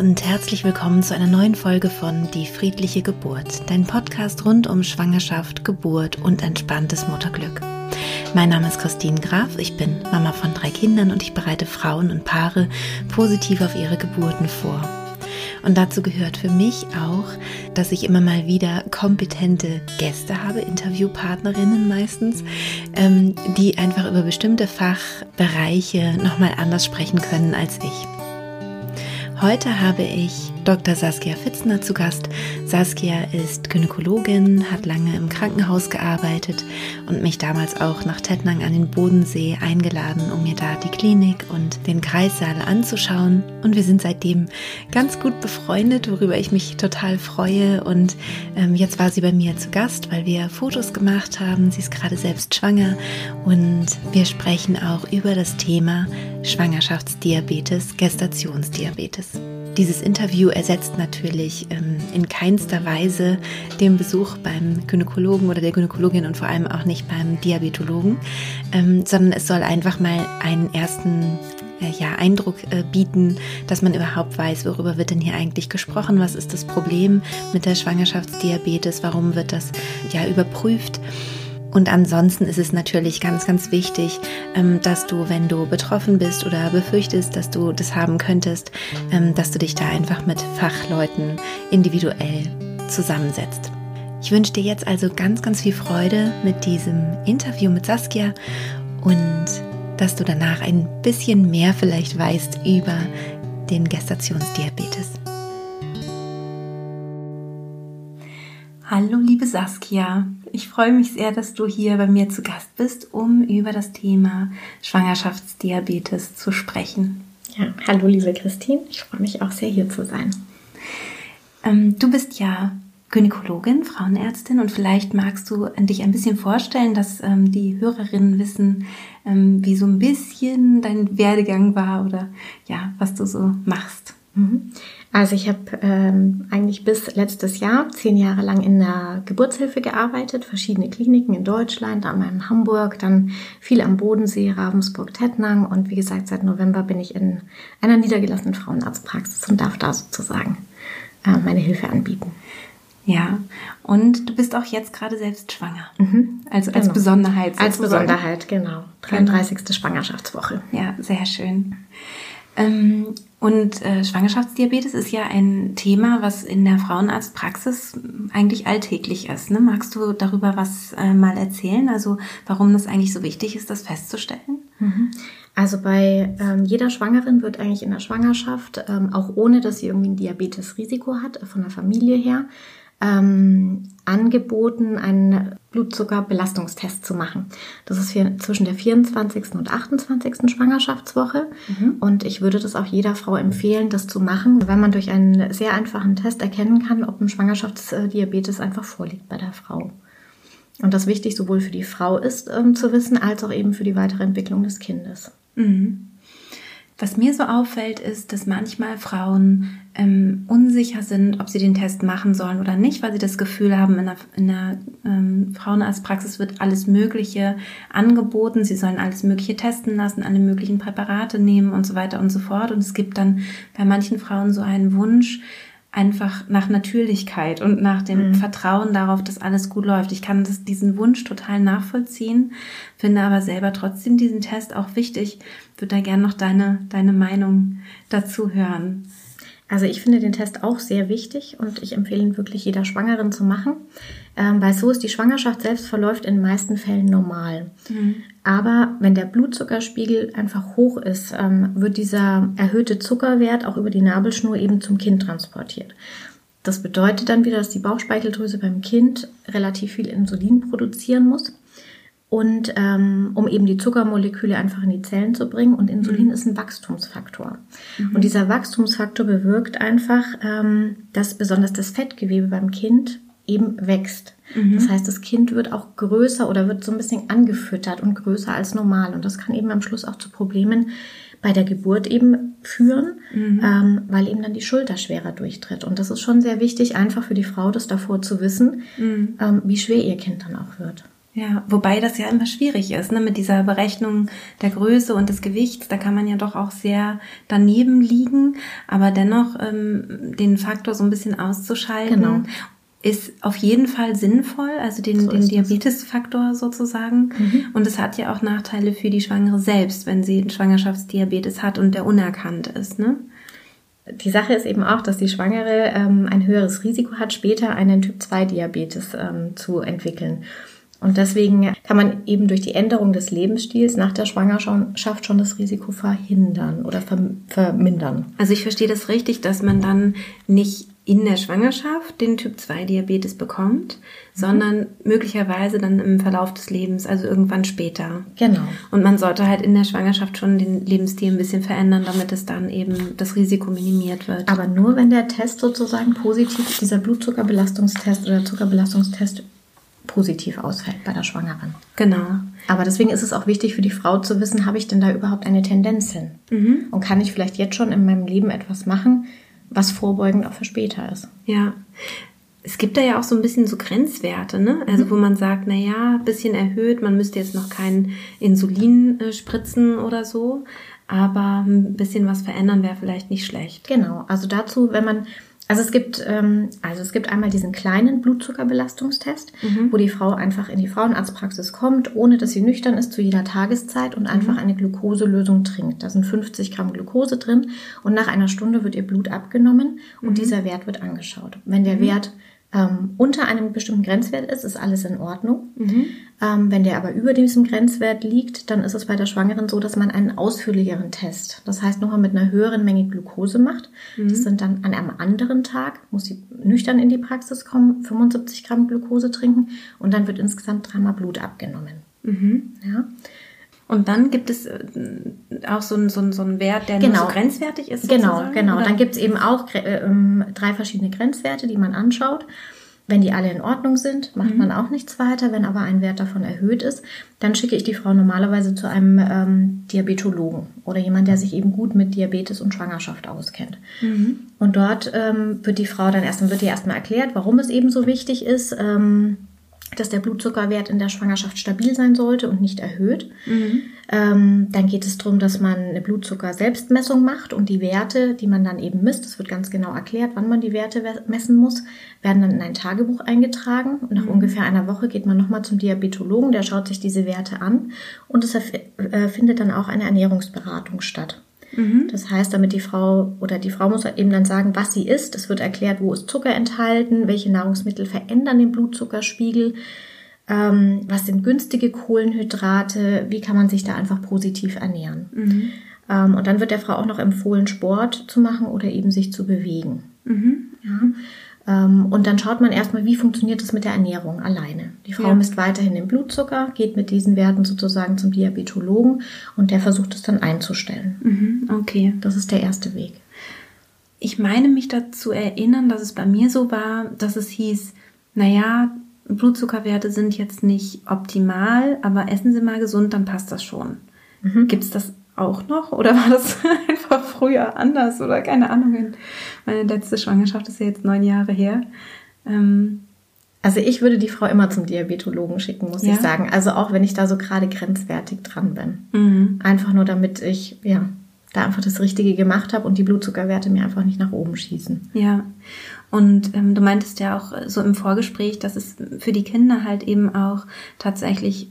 und herzlich willkommen zu einer neuen Folge von Die friedliche Geburt, dein Podcast rund um Schwangerschaft, Geburt und entspanntes Mutterglück. Mein Name ist Christine Graf, ich bin Mama von drei Kindern und ich bereite Frauen und Paare positiv auf ihre Geburten vor. Und dazu gehört für mich auch, dass ich immer mal wieder kompetente Gäste habe, Interviewpartnerinnen meistens, ähm, die einfach über bestimmte Fachbereiche nochmal anders sprechen können als ich. Heute habe ich Dr. Saskia Fitzner zu Gast. Saskia ist Gynäkologin, hat lange im Krankenhaus gearbeitet und mich damals auch nach Tettnang an den Bodensee eingeladen, um mir da die Klinik und den Kreissaal anzuschauen. Und wir sind seitdem ganz gut befreundet, worüber ich mich total freue. Und ähm, jetzt war sie bei mir zu Gast, weil wir Fotos gemacht haben. Sie ist gerade selbst schwanger und wir sprechen auch über das Thema Schwangerschaftsdiabetes, Gestationsdiabetes. Dieses Interview ersetzt natürlich ähm, in keinster Weise den Besuch beim Gynäkologen oder der Gynäkologin und vor allem auch nicht beim Diabetologen, ähm, sondern es soll einfach mal einen ersten äh, ja, Eindruck äh, bieten, dass man überhaupt weiß, worüber wird denn hier eigentlich gesprochen, was ist das Problem mit der Schwangerschaftsdiabetes, warum wird das ja überprüft. Und ansonsten ist es natürlich ganz, ganz wichtig, ähm, dass du, wenn du betroffen bist oder befürchtest, dass du das haben könntest, ähm, dass du dich da einfach mit Fachleuten individuell zusammensetzt. Ich wünsche dir jetzt also ganz, ganz viel Freude mit diesem Interview mit Saskia und dass du danach ein bisschen mehr vielleicht weißt über den Gestationsdiabetes. Hallo liebe Saskia, ich freue mich sehr, dass du hier bei mir zu Gast bist, um über das Thema Schwangerschaftsdiabetes zu sprechen. Ja, hallo liebe Christine, ich freue mich auch sehr hier zu sein. Ähm, du bist ja Gynäkologin, Frauenärztin und vielleicht magst du dich ein bisschen vorstellen, dass ähm, die Hörerinnen wissen, ähm, wie so ein bisschen dein Werdegang war oder ja, was du so machst. Mhm. Also ich habe ähm, eigentlich bis letztes Jahr zehn Jahre lang in der Geburtshilfe gearbeitet, verschiedene Kliniken in Deutschland, einmal in Hamburg, dann viel am Bodensee, Ravensburg, Tettnang und wie gesagt, seit November bin ich in einer niedergelassenen Frauenarztpraxis und darf da sozusagen äh, meine Hilfe anbieten. Ja, und du bist auch jetzt gerade selbst schwanger. Mhm. Also als genau. Besonderheit. Sozusagen. Als Besonderheit, genau. 33. Genau. Schwangerschaftswoche. Ja, sehr schön. Ähm, und äh, Schwangerschaftsdiabetes ist ja ein Thema, was in der Frauenarztpraxis eigentlich alltäglich ist. Ne? Magst du darüber was äh, mal erzählen? Also warum das eigentlich so wichtig ist, das festzustellen? Mhm. Also bei ähm, jeder Schwangeren wird eigentlich in der Schwangerschaft, ähm, auch ohne dass sie irgendwie ein Diabetesrisiko hat, von der Familie her, ähm, angeboten, einen Blutzuckerbelastungstest zu machen. Das ist für, zwischen der 24. und 28. Schwangerschaftswoche. Mhm. Und ich würde das auch jeder Frau empfehlen, das zu machen, weil man durch einen sehr einfachen Test erkennen kann, ob ein Schwangerschaftsdiabetes einfach vorliegt bei der Frau. Und das wichtig sowohl für die Frau ist ähm, zu wissen, als auch eben für die weitere Entwicklung des Kindes. Mhm. Was mir so auffällt, ist, dass manchmal Frauen ähm, unsicher sind, ob sie den Test machen sollen oder nicht, weil sie das Gefühl haben, in der, in der ähm, Frauenarztpraxis wird alles Mögliche angeboten. Sie sollen alles Mögliche testen lassen, alle möglichen Präparate nehmen und so weiter und so fort. Und es gibt dann bei manchen Frauen so einen Wunsch, einfach nach Natürlichkeit und nach dem mhm. Vertrauen darauf, dass alles gut läuft. Ich kann das, diesen Wunsch total nachvollziehen, finde aber selber trotzdem diesen Test auch wichtig. Würde da gerne noch deine, deine Meinung dazu hören. Also ich finde den Test auch sehr wichtig und ich empfehle ihn wirklich jeder Schwangeren zu machen, ähm, weil so ist die Schwangerschaft selbst verläuft in den meisten Fällen normal. Mhm. Aber wenn der Blutzuckerspiegel einfach hoch ist, ähm, wird dieser erhöhte Zuckerwert auch über die Nabelschnur eben zum Kind transportiert. Das bedeutet dann wieder, dass die Bauchspeicheldrüse beim Kind relativ viel Insulin produzieren muss und ähm, um eben die Zuckermoleküle einfach in die Zellen zu bringen. Und Insulin mhm. ist ein Wachstumsfaktor. Mhm. Und dieser Wachstumsfaktor bewirkt einfach, ähm, dass besonders das Fettgewebe beim Kind eben wächst. Mhm. Das heißt, das Kind wird auch größer oder wird so ein bisschen angefüttert und größer als normal. Und das kann eben am Schluss auch zu Problemen bei der Geburt eben führen, mhm. ähm, weil eben dann die Schulter schwerer durchtritt. Und das ist schon sehr wichtig, einfach für die Frau das davor zu wissen, mhm. ähm, wie schwer ihr Kind dann auch wird. Ja, wobei das ja immer schwierig ist, ne, mit dieser Berechnung der Größe und des Gewichts. Da kann man ja doch auch sehr daneben liegen, aber dennoch ähm, den Faktor so ein bisschen auszuschalten. Genau. Ist auf jeden Fall sinnvoll, also den, so den Diabetesfaktor sozusagen. Mhm. Und es hat ja auch Nachteile für die Schwangere selbst, wenn sie einen Schwangerschaftsdiabetes hat und der unerkannt ist. Ne? die Sache ist eben auch, dass die Schwangere ähm, ein höheres Risiko hat, später einen Typ-2-Diabetes ähm, zu entwickeln. Und deswegen kann man eben durch die Änderung des Lebensstils nach der Schwangerschaft schon das Risiko verhindern oder vermindern. Also ich verstehe das richtig, dass man dann nicht in der Schwangerschaft den Typ-2-Diabetes bekommt, mhm. sondern möglicherweise dann im Verlauf des Lebens, also irgendwann später. Genau. Und man sollte halt in der Schwangerschaft schon den Lebensstil ein bisschen verändern, damit es dann eben das Risiko minimiert wird. Aber nur wenn der Test sozusagen positiv, dieser Blutzuckerbelastungstest oder Zuckerbelastungstest positiv ausfällt bei der Schwangeren. Genau. Aber deswegen ist es auch wichtig für die Frau zu wissen, habe ich denn da überhaupt eine Tendenz hin? Mhm. Und kann ich vielleicht jetzt schon in meinem Leben etwas machen, was vorbeugend auch für später ist? Ja. Es gibt da ja auch so ein bisschen so Grenzwerte, ne? Also mhm. wo man sagt, na ja, bisschen erhöht, man müsste jetzt noch kein Insulin äh, spritzen oder so, aber ein bisschen was verändern wäre vielleicht nicht schlecht. Genau. Also dazu, wenn man also es gibt, ähm, also es gibt einmal diesen kleinen Blutzuckerbelastungstest, mhm. wo die Frau einfach in die Frauenarztpraxis kommt, ohne dass sie nüchtern ist zu jeder Tageszeit und einfach mhm. eine Glukoselösung trinkt. Da sind 50 Gramm Glukose drin und nach einer Stunde wird ihr Blut abgenommen und mhm. dieser Wert wird angeschaut. Wenn der mhm. Wert ähm, unter einem bestimmten Grenzwert ist, ist alles in Ordnung. Mhm. Ähm, wenn der aber über diesem Grenzwert liegt, dann ist es bei der Schwangeren so, dass man einen ausführlicheren Test, das heißt nochmal mit einer höheren Menge Glucose macht. Mhm. Das sind dann an einem anderen Tag, muss sie nüchtern in die Praxis kommen, 75 Gramm Glucose trinken und dann wird insgesamt dreimal Blut abgenommen. Mhm. Ja. Und dann gibt es äh, auch so einen, so einen, so einen Wert, der genau. so grenzwertig ist. Genau, sozusagen, genau. Oder? Dann gibt es eben auch äh, ähm, drei verschiedene Grenzwerte, die man anschaut. Wenn die alle in Ordnung sind, macht mhm. man auch nichts weiter. Wenn aber ein Wert davon erhöht ist, dann schicke ich die Frau normalerweise zu einem ähm, Diabetologen oder jemand, der sich eben gut mit Diabetes und Schwangerschaft auskennt. Mhm. Und dort ähm, wird die Frau dann erstmal wird ihr erstmal erklärt, warum es eben so wichtig ist. Ähm, dass der Blutzuckerwert in der Schwangerschaft stabil sein sollte und nicht erhöht. Mhm. Ähm, dann geht es darum, dass man eine Blutzucker-Selbstmessung macht und die Werte, die man dann eben misst, das wird ganz genau erklärt, wann man die Werte messen muss, werden dann in ein Tagebuch eingetragen. Und nach mhm. ungefähr einer Woche geht man nochmal zum Diabetologen, der schaut sich diese Werte an und es äh, findet dann auch eine Ernährungsberatung statt. Mhm. Das heißt, damit die Frau oder die Frau muss eben dann sagen, was sie isst. Es wird erklärt, wo ist Zucker enthalten, welche Nahrungsmittel verändern den Blutzuckerspiegel, ähm, was sind günstige Kohlenhydrate, wie kann man sich da einfach positiv ernähren. Mhm. Ähm, und dann wird der Frau auch noch empfohlen, Sport zu machen oder eben sich zu bewegen. Mhm. Ja. Ähm, und dann schaut man erstmal, wie funktioniert das mit der Ernährung alleine. Die Frau ja. misst weiterhin den Blutzucker, geht mit diesen Werten sozusagen zum Diabetologen und der versucht es dann einzustellen. Mhm, okay. Das ist der erste Weg. Ich meine mich dazu erinnern, dass es bei mir so war, dass es hieß, naja, Blutzuckerwerte sind jetzt nicht optimal, aber essen Sie mal gesund, dann passt das schon. Mhm. Gibt es das auch noch? Oder war das einfach früher anders? Oder keine Ahnung. Meine letzte Schwangerschaft ist ja jetzt neun Jahre her. Ähm, also ich würde die Frau immer zum Diabetologen schicken, muss ja. ich sagen. Also auch wenn ich da so gerade grenzwertig dran bin. Mhm. Einfach nur damit ich, ja, da einfach das Richtige gemacht habe und die Blutzuckerwerte mir einfach nicht nach oben schießen. Ja. Und ähm, du meintest ja auch so im Vorgespräch, dass es für die Kinder halt eben auch tatsächlich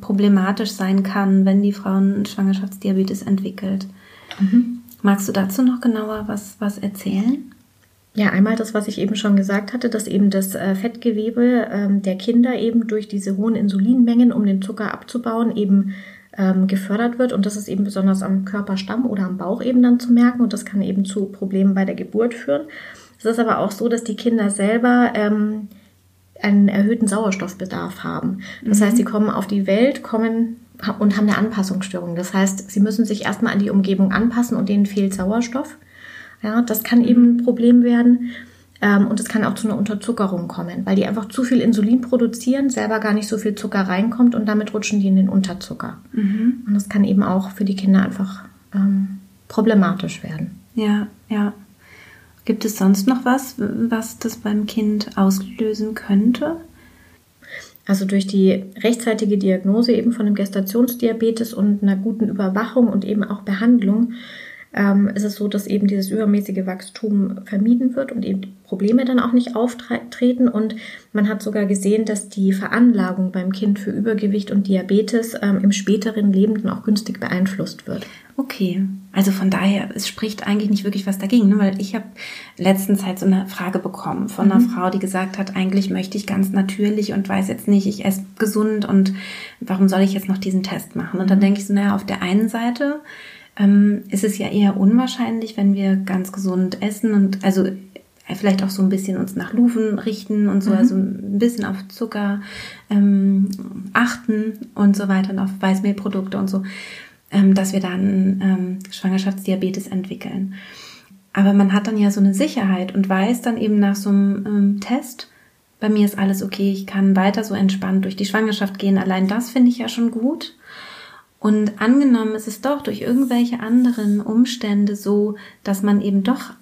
problematisch sein kann, wenn die Frau einen Schwangerschaftsdiabetes entwickelt. Mhm. Magst du dazu noch genauer was, was erzählen? Ja, einmal das, was ich eben schon gesagt hatte, dass eben das äh, Fettgewebe ähm, der Kinder eben durch diese hohen Insulinmengen, um den Zucker abzubauen, eben ähm, gefördert wird. Und das ist eben besonders am Körperstamm oder am Bauch eben dann zu merken. Und das kann eben zu Problemen bei der Geburt führen. Es ist aber auch so, dass die Kinder selber ähm, einen erhöhten Sauerstoffbedarf haben. Das mhm. heißt, sie kommen auf die Welt, kommen und haben eine Anpassungsstörung. Das heißt, sie müssen sich erstmal an die Umgebung anpassen und denen fehlt Sauerstoff. Ja, das kann mhm. eben ein Problem werden. Ähm, und es kann auch zu einer Unterzuckerung kommen, weil die einfach zu viel Insulin produzieren, selber gar nicht so viel Zucker reinkommt und damit rutschen die in den Unterzucker. Mhm. Und das kann eben auch für die Kinder einfach ähm, problematisch werden. Ja, ja. Gibt es sonst noch was, was das beim Kind auslösen könnte? Also durch die rechtzeitige Diagnose eben von dem Gestationsdiabetes und einer guten Überwachung und eben auch Behandlung ähm, ist es so, dass eben dieses übermäßige Wachstum vermieden wird und eben Probleme dann auch nicht auftreten. Und man hat sogar gesehen, dass die Veranlagung beim Kind für Übergewicht und Diabetes ähm, im späteren Leben dann auch günstig beeinflusst wird. Okay, also von daher, es spricht eigentlich nicht wirklich was dagegen, ne? weil ich habe letztens halt so eine Frage bekommen von einer mhm. Frau, die gesagt hat, eigentlich möchte ich ganz natürlich und weiß jetzt nicht, ich esse gesund und warum soll ich jetzt noch diesen Test machen? Und dann mhm. denke ich so, naja, auf der einen Seite ähm, ist es ja eher unwahrscheinlich, wenn wir ganz gesund essen und also vielleicht auch so ein bisschen uns nach Luven richten und so, mhm. also ein bisschen auf Zucker ähm, achten und so weiter und auf Weißmehlprodukte und so, ähm, dass wir dann ähm, Schwangerschaftsdiabetes entwickeln. Aber man hat dann ja so eine Sicherheit und weiß dann eben nach so einem ähm, Test, bei mir ist alles okay, ich kann weiter so entspannt durch die Schwangerschaft gehen. Allein das finde ich ja schon gut. Und angenommen ist es doch durch irgendwelche anderen Umstände so, dass man eben doch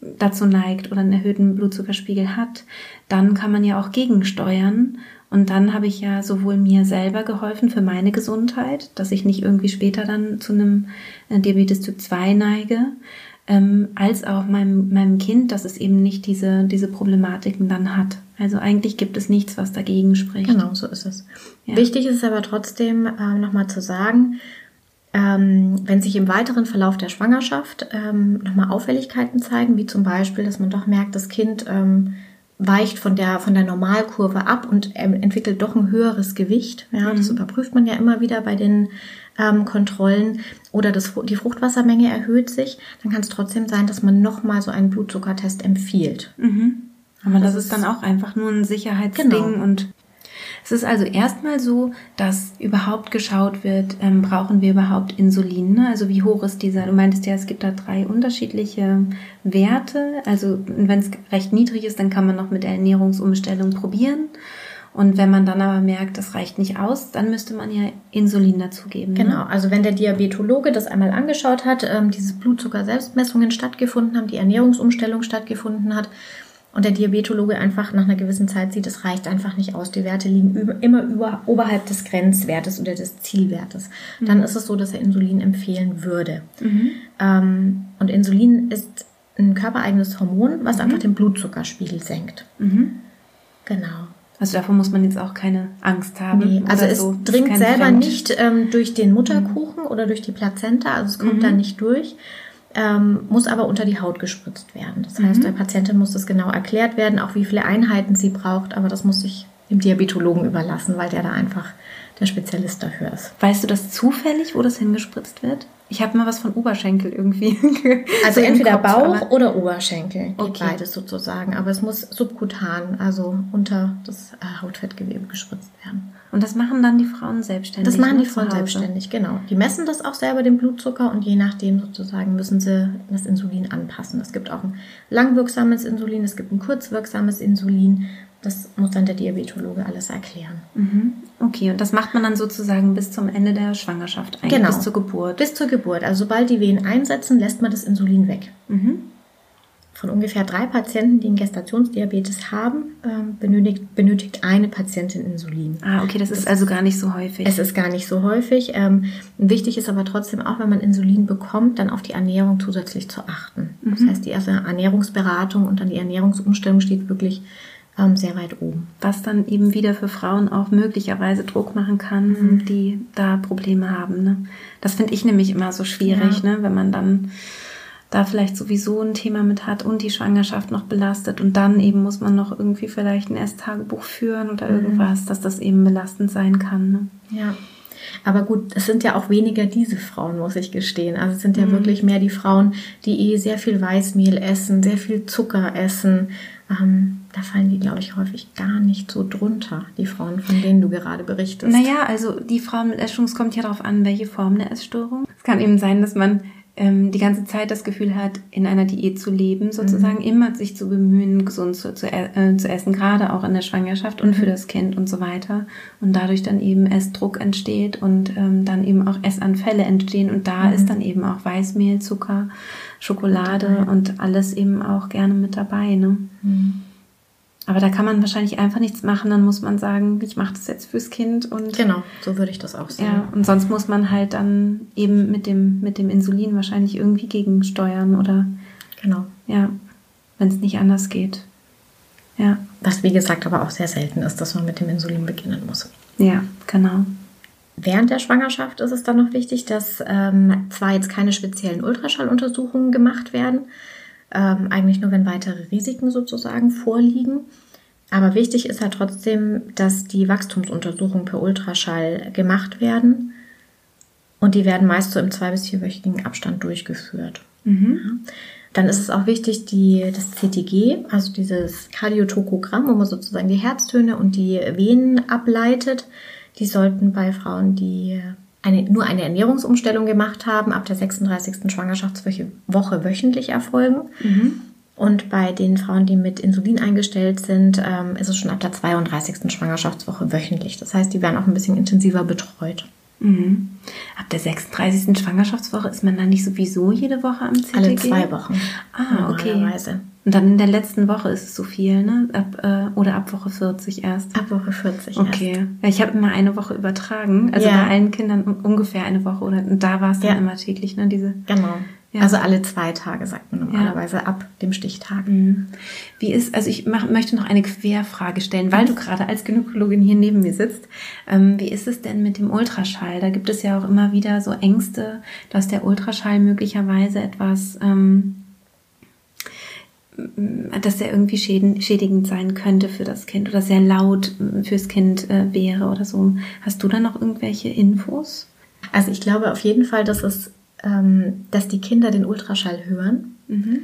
dazu neigt oder einen erhöhten Blutzuckerspiegel hat, dann kann man ja auch gegensteuern. Und dann habe ich ja sowohl mir selber geholfen für meine Gesundheit, dass ich nicht irgendwie später dann zu einem äh, Diabetes Typ 2 neige, ähm, als auch meinem, meinem Kind, dass es eben nicht diese, diese Problematiken dann hat. Also eigentlich gibt es nichts, was dagegen spricht. Genau, so ist es. Ja. Wichtig ist aber trotzdem äh, nochmal zu sagen, ähm, wenn sich im weiteren Verlauf der Schwangerschaft ähm, nochmal Auffälligkeiten zeigen, wie zum Beispiel, dass man doch merkt, das Kind ähm, weicht von der, von der Normalkurve ab und entwickelt doch ein höheres Gewicht. Ja, mhm. Das überprüft man ja immer wieder bei den ähm, Kontrollen oder das, die Fruchtwassermenge erhöht sich, dann kann es trotzdem sein, dass man nochmal so einen Blutzuckertest empfiehlt. Mhm. Aber das, das ist dann auch einfach nur ein Sicherheitsding genau. und es ist also erstmal so, dass überhaupt geschaut wird, ähm, brauchen wir überhaupt Insulin? Ne? Also wie hoch ist dieser? Du meintest ja, es gibt da drei unterschiedliche Werte. Also wenn es recht niedrig ist, dann kann man noch mit der Ernährungsumstellung probieren. Und wenn man dann aber merkt, das reicht nicht aus, dann müsste man ja Insulin dazugeben. Ne? Genau, also wenn der Diabetologe das einmal angeschaut hat, ähm, diese Blutzucker-Selbstmessungen stattgefunden haben, die Ernährungsumstellung stattgefunden hat, und der Diabetologe einfach nach einer gewissen Zeit sieht, es reicht einfach nicht aus. Die Werte liegen über, immer über, oberhalb des Grenzwertes oder des Zielwertes. Mhm. Dann ist es so, dass er Insulin empfehlen würde. Mhm. Ähm, und Insulin ist ein körpereigenes Hormon, was mhm. einfach den Blutzuckerspiegel senkt. Mhm. Genau. Also davor muss man jetzt auch keine Angst haben. Nee, also es so. dringt selber Fremd. nicht ähm, durch den Mutterkuchen oder durch die Plazenta, also es kommt mhm. da nicht durch, ähm, muss aber unter die Haut gespritzt werden. Das heißt, mhm. der Patientin muss das genau erklärt werden, auch wie viele Einheiten sie braucht, aber das muss sich dem Diabetologen überlassen, weil der da einfach der Spezialist dafür ist. Weißt du das zufällig, wo das hingespritzt wird? Ich habe mal was von Oberschenkel irgendwie. also entweder Kopf, Bauch oder Oberschenkel, okay. beides sozusagen. Aber es muss subkutan, also unter das äh, Hautfettgewebe gespritzt werden. Und das machen dann die Frauen selbstständig? Das machen die Frauen selbstständig, genau. Die messen das auch selber, den Blutzucker, und je nachdem sozusagen müssen sie das Insulin anpassen. Es gibt auch ein langwirksames Insulin, es gibt ein kurzwirksames Insulin. Das muss dann der Diabetologe alles erklären. Mhm. Okay, und das macht man dann sozusagen bis zum Ende der Schwangerschaft, eigentlich genau. bis zur Geburt? Bis zur Geburt. Also sobald die Wehen einsetzen, lässt man das Insulin weg. Mhm. Von ungefähr drei Patienten, die einen Gestationsdiabetes haben, ähm, benötigt, benötigt eine Patientin Insulin. Ah, okay, das, das ist also gar nicht so häufig. Es ist gar nicht so häufig. Ähm, wichtig ist aber trotzdem auch, wenn man Insulin bekommt, dann auf die Ernährung zusätzlich zu achten. Mhm. Das heißt, die erste Ernährungsberatung und dann die Ernährungsumstellung steht wirklich ähm, sehr weit oben. Was dann eben wieder für Frauen auch möglicherweise Druck machen kann, mhm. die da Probleme haben. Ne? Das finde ich nämlich immer so schwierig, ja. ne? wenn man dann da vielleicht sowieso ein Thema mit hat und die Schwangerschaft noch belastet und dann eben muss man noch irgendwie vielleicht ein Esstagebuch führen oder mhm. irgendwas, dass das eben belastend sein kann. Ne? Ja. Aber gut, es sind ja auch weniger diese Frauen, muss ich gestehen. Also es sind ja mhm. wirklich mehr die Frauen, die eh sehr viel Weißmehl essen, sehr viel Zucker essen, ähm, da fallen die, glaube ich, häufig gar nicht so drunter, die Frauen, von denen du gerade berichtest. Naja, also die Frauen mit Essstörung, es kommt ja darauf an, welche Form der Essstörung. Es kann eben sein, dass man ähm, die ganze Zeit das Gefühl hat, in einer Diät zu leben, sozusagen mhm. immer sich zu bemühen, gesund zu, zu, äh, zu, essen, gerade auch in der Schwangerschaft und mhm. für das Kind und so weiter. Und dadurch dann eben Essdruck entsteht und ähm, dann eben auch Essanfälle entstehen. Und da mhm. ist dann eben auch Weißmehl, Zucker, Schokolade und alles eben auch gerne mit dabei. Ne? Mhm. Aber da kann man wahrscheinlich einfach nichts machen. Dann muss man sagen, ich mache das jetzt fürs Kind und genau, so würde ich das auch sehen. Ja, und sonst muss man halt dann eben mit dem mit dem Insulin wahrscheinlich irgendwie gegensteuern oder genau. Ja, wenn es nicht anders geht. Ja. Was wie gesagt aber auch sehr selten ist, dass man mit dem Insulin beginnen muss. Ja, genau. Während der Schwangerschaft ist es dann noch wichtig, dass ähm, zwar jetzt keine speziellen Ultraschalluntersuchungen gemacht werden, ähm, eigentlich nur wenn weitere Risiken sozusagen vorliegen. Aber wichtig ist halt trotzdem, dass die Wachstumsuntersuchungen per Ultraschall gemacht werden. Und die werden meist so im zwei- bis vierwöchigen Abstand durchgeführt. Mhm. Ja. Dann ist es auch wichtig, die, das CTG, also dieses Kardiotokogramm, wo man sozusagen die Herztöne und die Venen ableitet, die sollten bei Frauen, die eine, nur eine Ernährungsumstellung gemacht haben, ab der 36. Schwangerschaftswoche wöchentlich erfolgen. Mhm. Und bei den Frauen, die mit Insulin eingestellt sind, ähm, ist es schon ab der 32. Schwangerschaftswoche wöchentlich. Das heißt, die werden auch ein bisschen intensiver betreut. Mhm. Ab der 36. Schwangerschaftswoche ist man dann nicht sowieso jede Woche am CTG? Alle zwei Wochen. Ah, okay. Und dann in der letzten Woche ist es so viel, ne? Ab, äh, oder ab Woche 40 erst? Ab Woche 40 okay. erst. Ja, ich habe immer eine Woche übertragen. Also ja. bei allen Kindern ungefähr eine Woche. Oder und da war es dann ja. immer täglich, ne? Diese, genau. Ja. Also alle zwei Tage, sagt man normalerweise, ja. ab dem Stichtag. Mhm. Wie ist, also ich mach, möchte noch eine Querfrage stellen, weil du gerade als Gynäkologin hier neben mir sitzt. Ähm, wie ist es denn mit dem Ultraschall? Da gibt es ja auch immer wieder so Ängste, dass der Ultraschall möglicherweise etwas, ähm, dass der irgendwie schäden, schädigend sein könnte für das Kind oder sehr laut fürs Kind äh, wäre oder so. Hast du da noch irgendwelche Infos? Also ich glaube auf jeden Fall, dass es ähm, dass die Kinder den Ultraschall hören. Mhm.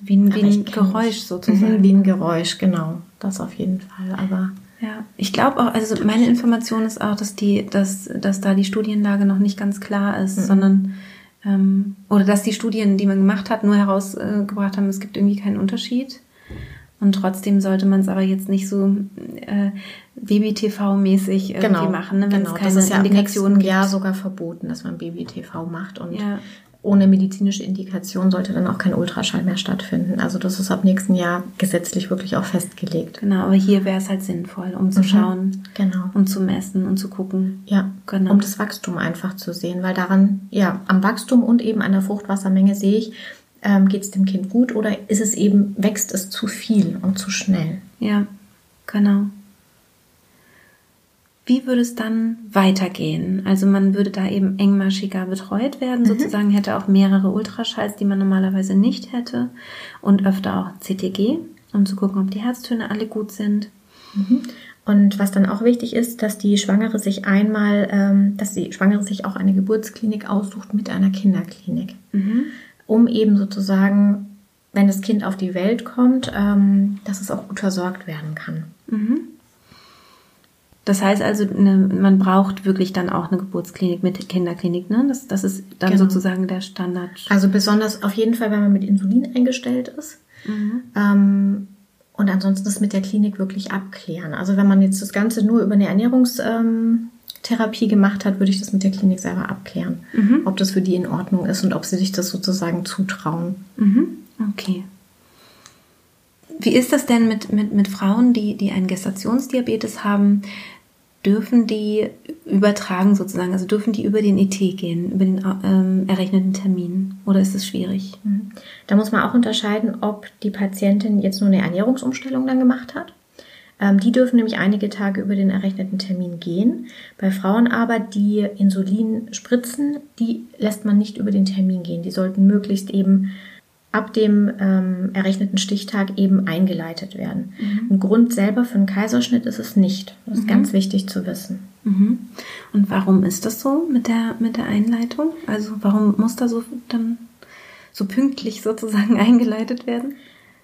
Wie ein, wie ein Geräusch sozusagen. Mhm, wie ein Geräusch, genau. Das auf jeden Fall. Aber ja, ich glaube auch, also meine Information ist auch, dass die, dass, dass da die Studienlage noch nicht ganz klar ist, mhm. sondern ähm, oder dass die Studien, die man gemacht hat, nur herausgebracht haben, es gibt irgendwie keinen Unterschied. Und trotzdem sollte man es aber jetzt nicht so äh, Baby-TV-mäßig irgendwie genau, machen, ne, wenn genau. es keine das ist ja Indikation gibt. Ja, sogar verboten, dass man Baby-TV macht und ja. Ohne medizinische Indikation sollte dann auch kein Ultraschall mehr stattfinden. Also das ist ab nächsten Jahr gesetzlich wirklich auch festgelegt. Genau, aber hier wäre es halt sinnvoll, um zu mhm, schauen, genau. und zu messen und zu gucken. Ja, genau. um das Wachstum einfach zu sehen, weil daran, ja, am Wachstum und eben an der Fruchtwassermenge sehe ich, ähm, geht es dem Kind gut oder ist es eben, wächst es zu viel und zu schnell? Ja, genau. Wie würde es dann weitergehen? Also man würde da eben engmaschiger betreut werden, mhm. sozusagen hätte auch mehrere Ultraschalls, die man normalerweise nicht hätte und öfter auch CTG, um zu gucken, ob die Herztöne alle gut sind. Mhm. Und was dann auch wichtig ist, dass die Schwangere sich einmal, ähm, dass die Schwangere sich auch eine Geburtsklinik aussucht mit einer Kinderklinik, mhm. um eben sozusagen, wenn das Kind auf die Welt kommt, ähm, dass es auch gut versorgt werden kann. Mhm. Das heißt also, ne, man braucht wirklich dann auch eine Geburtsklinik mit Kinderklinik, ne? Das, das ist dann genau. sozusagen der Standard. Also besonders auf jeden Fall, wenn man mit Insulin eingestellt ist. Mhm. Ähm, und ansonsten das mit der Klinik wirklich abklären. Also wenn man jetzt das Ganze nur über eine Ernährungstherapie ähm, gemacht hat, würde ich das mit der Klinik selber abklären, mhm. ob das für die in Ordnung ist und ob sie sich das sozusagen zutrauen. Mhm. Okay. Wie ist das denn mit, mit, mit Frauen, die, die einen Gestationsdiabetes haben? Dürfen die übertragen sozusagen, also dürfen die über den ET gehen, über den ähm, errechneten Termin oder ist es schwierig? Mhm. Da muss man auch unterscheiden, ob die Patientin jetzt nur eine Ernährungsumstellung dann gemacht hat. Ähm, die dürfen nämlich einige Tage über den errechneten Termin gehen. Bei Frauen aber, die Insulin spritzen, die lässt man nicht über den Termin gehen. Die sollten möglichst eben ab dem ähm, errechneten Stichtag eben eingeleitet werden. Mhm. Ein Grund selber für einen Kaiserschnitt ist es nicht. Das ist mhm. ganz wichtig zu wissen. Mhm. Und warum ist das so mit der, mit der Einleitung? Also warum muss da so dann so pünktlich sozusagen eingeleitet werden?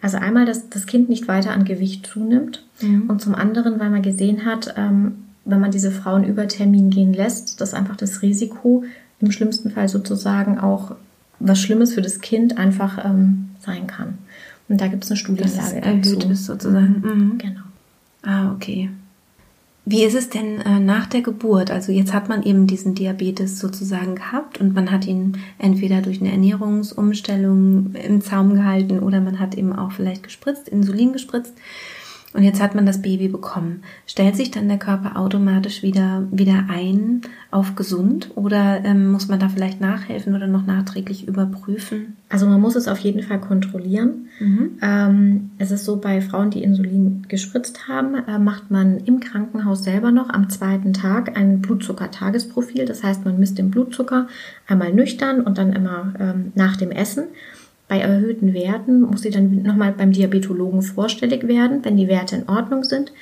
Also einmal, dass das Kind nicht weiter an Gewicht zunimmt mhm. und zum anderen, weil man gesehen hat, ähm, wenn man diese Frauen über Termin gehen lässt, dass einfach das Risiko im schlimmsten Fall sozusagen auch was Schlimmes für das Kind einfach ähm, sein kann. Und da gibt es eine Studienlage dazu. Erhöht ist sozusagen. Mhm. Genau. Ah, okay. Wie ist es denn äh, nach der Geburt? Also jetzt hat man eben diesen Diabetes sozusagen gehabt und man hat ihn entweder durch eine Ernährungsumstellung im Zaum gehalten oder man hat eben auch vielleicht gespritzt, Insulin gespritzt. Und jetzt hat man das Baby bekommen. Stellt sich dann der Körper automatisch wieder, wieder ein auf gesund oder ähm, muss man da vielleicht nachhelfen oder noch nachträglich überprüfen? Also man muss es auf jeden Fall kontrollieren. Mhm. Ähm, es ist so, bei Frauen, die Insulin gespritzt haben, äh, macht man im Krankenhaus selber noch am zweiten Tag ein Blutzucker-Tagesprofil. Das heißt, man misst den Blutzucker einmal nüchtern und dann immer ähm, nach dem Essen. Bei erhöhten Werten muss sie dann nochmal beim Diabetologen vorstellig werden, wenn die Werte in Ordnung sind.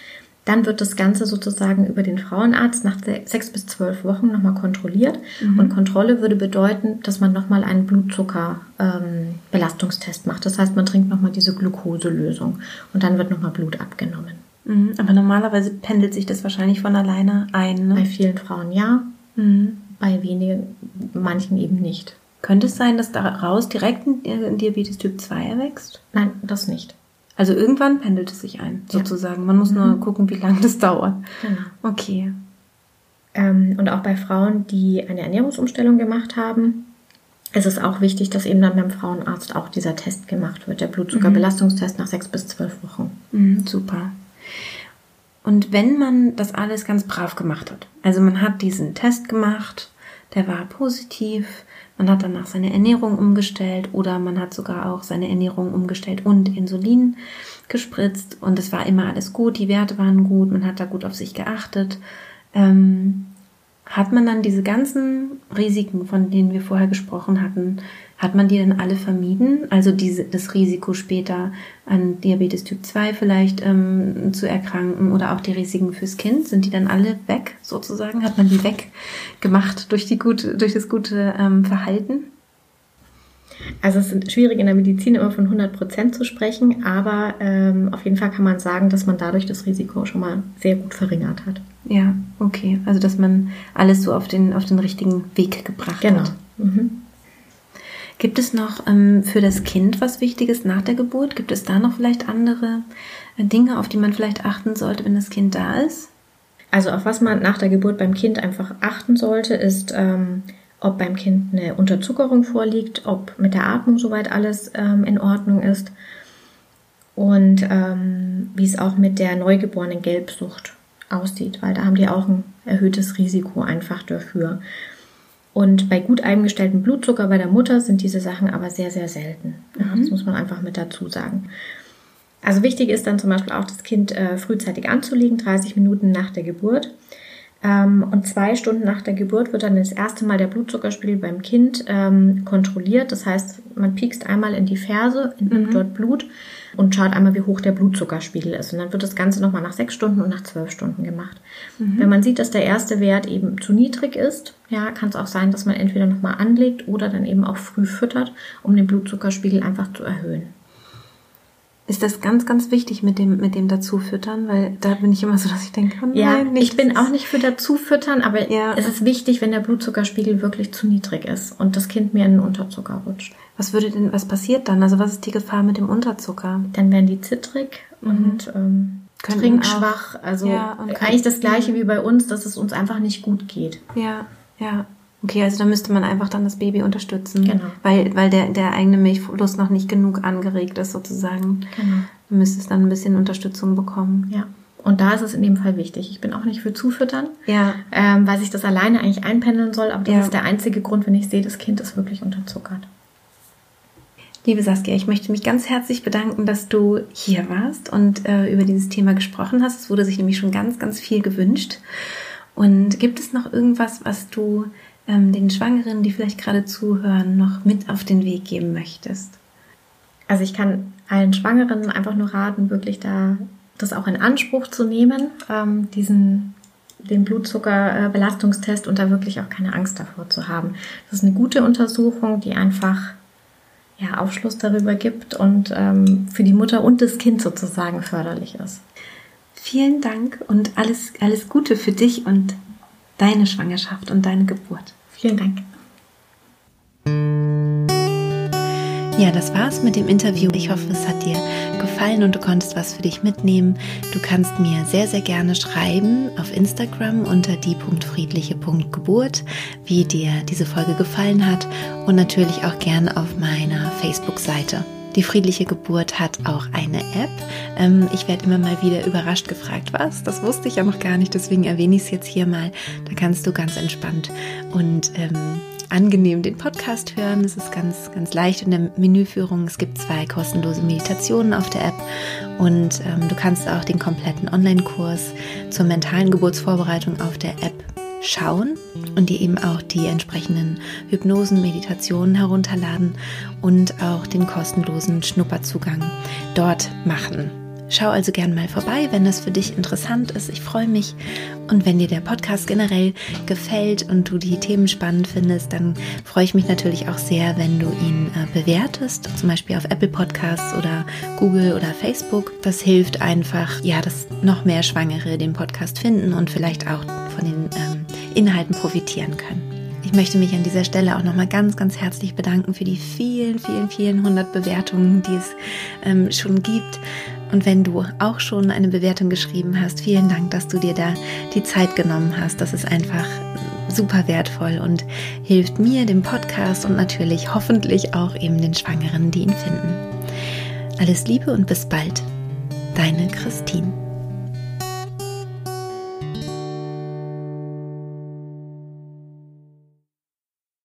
Dann wird das Ganze sozusagen über den Frauenarzt nach sechs bis zwölf Wochen nochmal kontrolliert. Mhm. Und Kontrolle würde bedeuten, dass man nochmal einen Blutzuckerbelastungstest ähm, macht. Das heißt, man trinkt nochmal diese Glukoselösung und dann wird nochmal Blut abgenommen. Mhm. Aber normalerweise pendelt sich das wahrscheinlich von alleine ein. Ne? Bei vielen Frauen ja, mhm. bei wenigen, manchen eben nicht. Könnte es sein, dass daraus direkt ein Diabetes Typ 2 erwächst? Nein, das nicht. Also irgendwann pendelt es sich ein, sozusagen. Man muss mhm. nur gucken, wie lange das dauert. Genau. Okay. Ähm, und auch bei Frauen, die eine Ernährungsumstellung gemacht haben, ist es auch wichtig, dass eben dann beim Frauenarzt auch dieser Test gemacht wird, der Blutzuckerbelastungstest nach sechs bis zwölf Wochen. Mhm, super. Und wenn man das alles ganz brav gemacht hat, also man hat diesen Test gemacht, der war positiv, man hat danach seine Ernährung umgestellt oder man hat sogar auch seine Ernährung umgestellt und Insulin gespritzt und es war immer alles gut, die Werte waren gut, man hat da gut auf sich geachtet. Ähm, hat man dann diese ganzen Risiken, von denen wir vorher gesprochen hatten, hat man die dann alle vermieden? Also diese, das Risiko später an Diabetes Typ 2 vielleicht ähm, zu erkranken oder auch die Risiken fürs Kind, sind die dann alle weg sozusagen? Hat man die weggemacht durch, die gute, durch das gute ähm, Verhalten? Also es ist schwierig in der Medizin immer von 100 Prozent zu sprechen, aber ähm, auf jeden Fall kann man sagen, dass man dadurch das Risiko schon mal sehr gut verringert hat. Ja, okay. Also dass man alles so auf den, auf den richtigen Weg gebracht genau. hat. Genau. Mhm. Gibt es noch ähm, für das Kind was Wichtiges nach der Geburt? Gibt es da noch vielleicht andere äh, Dinge, auf die man vielleicht achten sollte, wenn das Kind da ist? Also auf was man nach der Geburt beim Kind einfach achten sollte, ist, ähm, ob beim Kind eine Unterzuckerung vorliegt, ob mit der Atmung soweit alles ähm, in Ordnung ist und ähm, wie es auch mit der neugeborenen Gelbsucht aussieht, weil da haben die auch ein erhöhtes Risiko einfach dafür. Und bei gut eingestelltem Blutzucker bei der Mutter sind diese Sachen aber sehr, sehr selten. Ja, mhm. Das muss man einfach mit dazu sagen. Also wichtig ist dann zum Beispiel auch, das Kind äh, frühzeitig anzulegen, 30 Minuten nach der Geburt. Ähm, und zwei Stunden nach der Geburt wird dann das erste Mal der Blutzuckerspiegel beim Kind ähm, kontrolliert. Das heißt, man piekst einmal in die Ferse, nimmt mhm. dort Blut und schaut einmal, wie hoch der Blutzuckerspiegel ist. Und dann wird das Ganze nochmal nach sechs Stunden und nach zwölf Stunden gemacht. Mhm. Wenn man sieht, dass der erste Wert eben zu niedrig ist, ja, kann es auch sein, dass man entweder nochmal anlegt oder dann eben auch früh füttert, um den Blutzuckerspiegel einfach zu erhöhen ist das ganz, ganz wichtig mit dem, mit dem Dazufüttern, weil da bin ich immer so, dass ich denke, oh nein, ja, ich bin auch nicht für Dazufüttern, aber ja. es ist wichtig, wenn der Blutzuckerspiegel wirklich zu niedrig ist und das Kind mir in den Unterzucker rutscht. Was würde denn, was passiert dann? Also was ist die Gefahr mit dem Unterzucker? Dann werden die zittrig mhm. und ähm, trinkschwach. Also ja, eigentlich das gleiche mhm. wie bei uns, dass es uns einfach nicht gut geht. Ja, ja. Okay, also da müsste man einfach dann das Baby unterstützen. Genau. Weil, weil der, der eigene Milchfluss noch nicht genug angeregt ist, sozusagen. Genau. Du müsstest dann ein bisschen Unterstützung bekommen. Ja. Und da ist es in dem Fall wichtig. Ich bin auch nicht für Zufüttern, ja. ähm, weil sich das alleine eigentlich einpendeln soll, aber das ja. ist der einzige Grund, wenn ich sehe, das Kind ist wirklich unterzuckert. Liebe Saskia, ich möchte mich ganz herzlich bedanken, dass du hier warst und äh, über dieses Thema gesprochen hast. Es wurde sich nämlich schon ganz, ganz viel gewünscht. Und gibt es noch irgendwas, was du ähm, den Schwangeren, die vielleicht gerade zuhören, noch mit auf den Weg geben möchtest? Also ich kann allen Schwangeren einfach nur raten, wirklich da das auch in Anspruch zu nehmen, ähm, diesen den Blutzuckerbelastungstest und da wirklich auch keine Angst davor zu haben. Das ist eine gute Untersuchung, die einfach ja, Aufschluss darüber gibt und ähm, für die Mutter und das Kind sozusagen förderlich ist. Vielen Dank und alles, alles Gute für dich und deine Schwangerschaft und deine Geburt. Vielen Dank. Ja, das war's mit dem Interview. Ich hoffe, es hat dir gefallen und du konntest was für dich mitnehmen. Du kannst mir sehr, sehr gerne schreiben auf Instagram unter die.friedliche.geburt, wie dir diese Folge gefallen hat und natürlich auch gerne auf meiner Facebook-Seite. Die friedliche Geburt hat auch eine App. Ähm, ich werde immer mal wieder überrascht gefragt, was? Das wusste ich ja noch gar nicht, deswegen erwähne ich es jetzt hier mal. Da kannst du ganz entspannt und ähm, angenehm den Podcast hören. Es ist ganz, ganz leicht in der Menüführung. Es gibt zwei kostenlose Meditationen auf der App und ähm, du kannst auch den kompletten Online-Kurs zur mentalen Geburtsvorbereitung auf der App schauen und dir eben auch die entsprechenden Hypnosen, Meditationen herunterladen und auch den kostenlosen Schnupperzugang dort machen. Schau also gern mal vorbei, wenn das für dich interessant ist. Ich freue mich. Und wenn dir der Podcast generell gefällt und du die Themen spannend findest, dann freue ich mich natürlich auch sehr, wenn du ihn äh, bewertest, zum Beispiel auf Apple Podcasts oder Google oder Facebook. Das hilft einfach, ja, dass noch mehr Schwangere den Podcast finden und vielleicht auch von den ähm, Inhalten profitieren können. Ich möchte mich an dieser Stelle auch nochmal ganz, ganz herzlich bedanken für die vielen, vielen, vielen hundert Bewertungen, die es ähm, schon gibt. Und wenn du auch schon eine Bewertung geschrieben hast, vielen Dank, dass du dir da die Zeit genommen hast. Das ist einfach super wertvoll und hilft mir, dem Podcast und natürlich hoffentlich auch eben den Schwangeren, die ihn finden. Alles Liebe und bis bald. Deine Christine.